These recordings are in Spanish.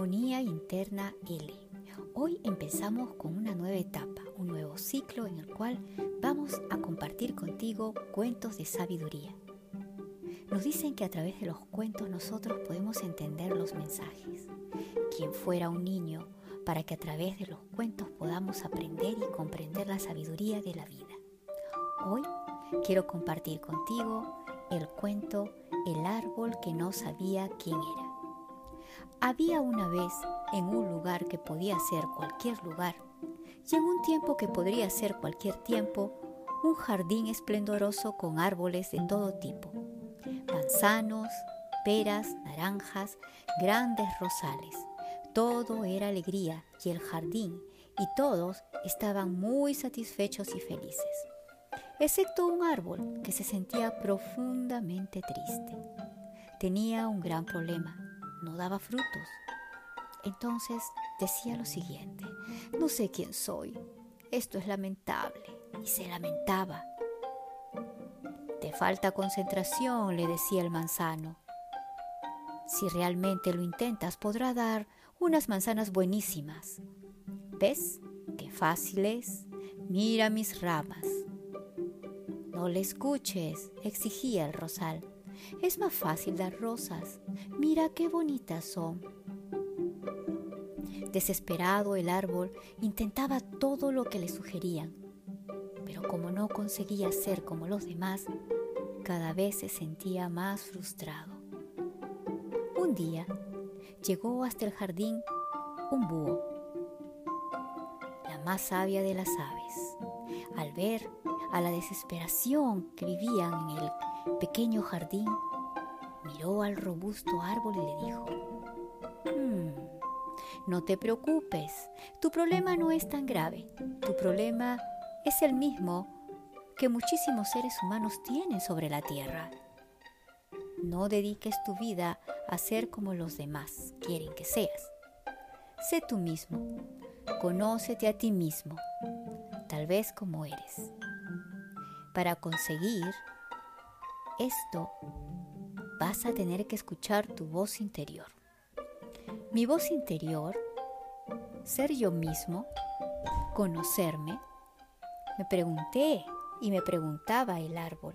Armonía Interna L. Hoy empezamos con una nueva etapa, un nuevo ciclo en el cual vamos a compartir contigo cuentos de sabiduría. Nos dicen que a través de los cuentos nosotros podemos entender los mensajes. Quien fuera un niño para que a través de los cuentos podamos aprender y comprender la sabiduría de la vida. Hoy quiero compartir contigo el cuento El árbol que no sabía quién era. Había una vez en un lugar que podía ser cualquier lugar y en un tiempo que podría ser cualquier tiempo, un jardín esplendoroso con árboles de todo tipo, manzanos, peras, naranjas, grandes rosales. Todo era alegría y el jardín y todos estaban muy satisfechos y felices, excepto un árbol que se sentía profundamente triste. Tenía un gran problema no daba frutos. Entonces decía lo siguiente, no sé quién soy, esto es lamentable, y se lamentaba. Te falta concentración, le decía el manzano. Si realmente lo intentas, podrá dar unas manzanas buenísimas. ¿Ves? Qué fácil es. Mira mis ramas. No le escuches, exigía el rosal. Es más fácil dar rosas. Mira qué bonitas son. Desesperado el árbol intentaba todo lo que le sugerían, pero como no conseguía ser como los demás, cada vez se sentía más frustrado. Un día llegó hasta el jardín un búho, la más sabia de las aves. Al ver a la desesperación que vivían en el pequeño jardín, miró al robusto árbol y le dijo, hmm, no te preocupes, tu problema no es tan grave, tu problema es el mismo que muchísimos seres humanos tienen sobre la tierra. No dediques tu vida a ser como los demás quieren que seas. Sé tú mismo, conócete a ti mismo, tal vez como eres. Para conseguir esto, vas a tener que escuchar tu voz interior. Mi voz interior, ser yo mismo, conocerme, me pregunté y me preguntaba el árbol.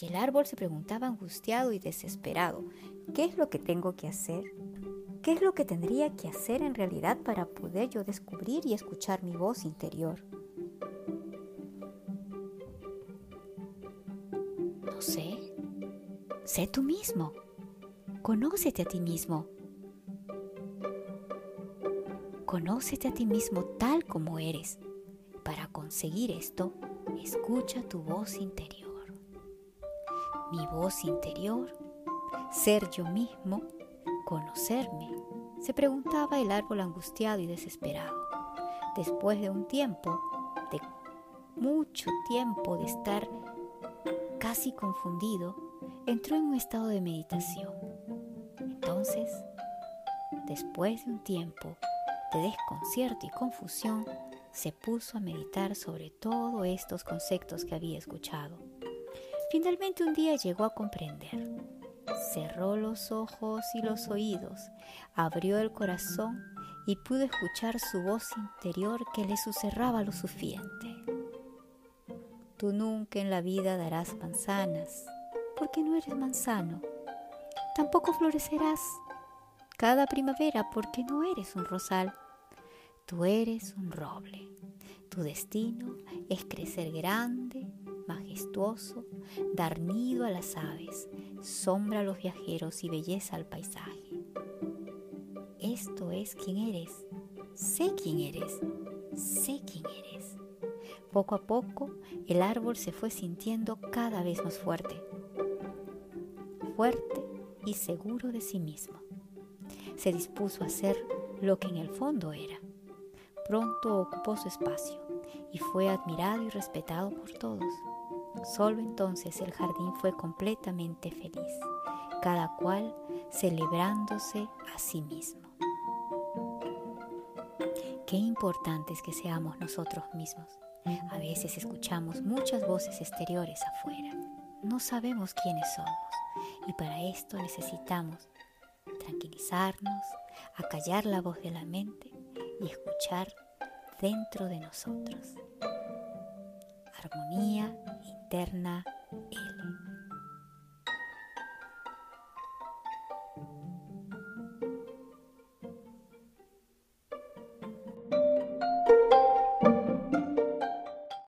Y el árbol se preguntaba angustiado y desesperado, ¿qué es lo que tengo que hacer? ¿Qué es lo que tendría que hacer en realidad para poder yo descubrir y escuchar mi voz interior? No sé. Sé tú mismo. Conócete a ti mismo. Conócete a ti mismo tal como eres. Para conseguir esto, escucha tu voz interior. Mi voz interior, ser yo mismo, conocerme, se preguntaba el árbol angustiado y desesperado. Después de un tiempo, de mucho tiempo de estar casi confundido, entró en un estado de meditación. Entonces, después de un tiempo de desconcierto y confusión, se puso a meditar sobre todos estos conceptos que había escuchado. Finalmente un día llegó a comprender. Cerró los ojos y los oídos, abrió el corazón y pudo escuchar su voz interior que le susurraba lo suficiente. Tú nunca en la vida darás manzanas, porque no eres manzano. Tampoco florecerás cada primavera porque no eres un rosal. Tú eres un roble. Tu destino es crecer grande, majestuoso, dar nido a las aves, sombra a los viajeros y belleza al paisaje. Esto es quien eres. Sé quién eres. Sé quién eres. Poco a poco, el árbol se fue sintiendo cada vez más fuerte, fuerte y seguro de sí mismo. Se dispuso a ser lo que en el fondo era. Pronto ocupó su espacio y fue admirado y respetado por todos. Solo entonces el jardín fue completamente feliz, cada cual celebrándose a sí mismo. Qué importante es que seamos nosotros mismos. A veces escuchamos muchas voces exteriores afuera. No sabemos quiénes somos y para esto necesitamos tranquilizarnos, acallar la voz de la mente y escuchar dentro de nosotros. Armonía interna